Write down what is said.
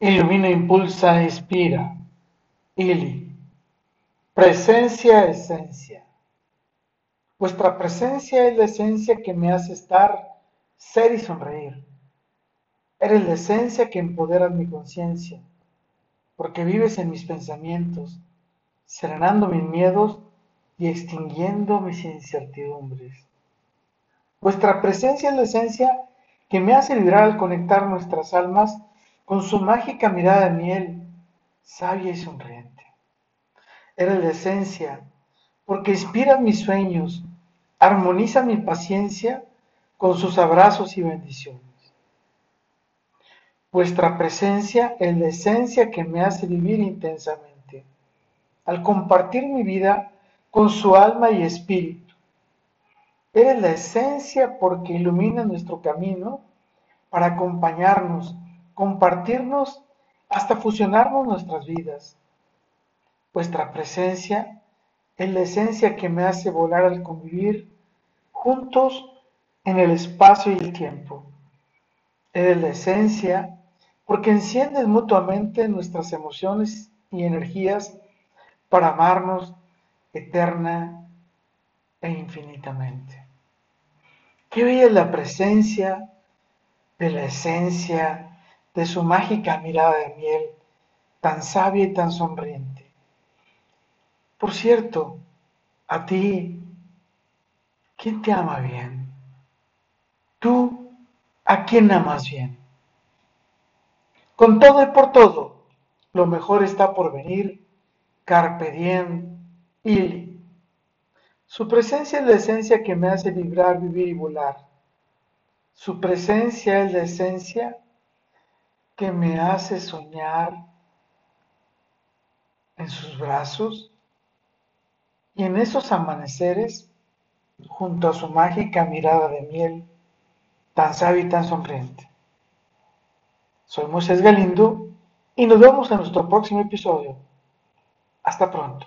Ilumina, impulsa, inspira. Ili. Presencia, esencia. Vuestra presencia es la esencia que me hace estar, ser y sonreír. Eres la esencia que empodera mi conciencia, porque vives en mis pensamientos, serenando mis miedos y extinguiendo mis incertidumbres. Vuestra presencia es la esencia que me hace vibrar al conectar nuestras almas con su mágica mirada de miel, sabia y sonriente. Eres la esencia, porque inspira mis sueños, armoniza mi paciencia con sus abrazos y bendiciones. Vuestra presencia es la esencia que me hace vivir intensamente, al compartir mi vida con su alma y espíritu. Eres la esencia porque ilumina nuestro camino para acompañarnos compartirnos, hasta fusionarnos nuestras vidas. Vuestra presencia es la esencia que me hace volar al convivir juntos en el espacio y el tiempo. Eres la esencia porque enciendes mutuamente nuestras emociones y energías para amarnos eterna e infinitamente. Qué bella es la presencia de la esencia de su mágica mirada de miel, tan sabia y tan sonriente. Por cierto, a ti, ¿quién te ama bien? ¿Tú a quién amas bien? Con todo y por todo, lo mejor está por venir, carpe diem, ili. Su presencia es la esencia que me hace vibrar, vivir y volar. Su presencia es la esencia que me hace soñar en sus brazos y en esos amaneceres junto a su mágica mirada de miel, tan sabia y tan sonriente. Soy Moisés Galindo y nos vemos en nuestro próximo episodio. Hasta pronto.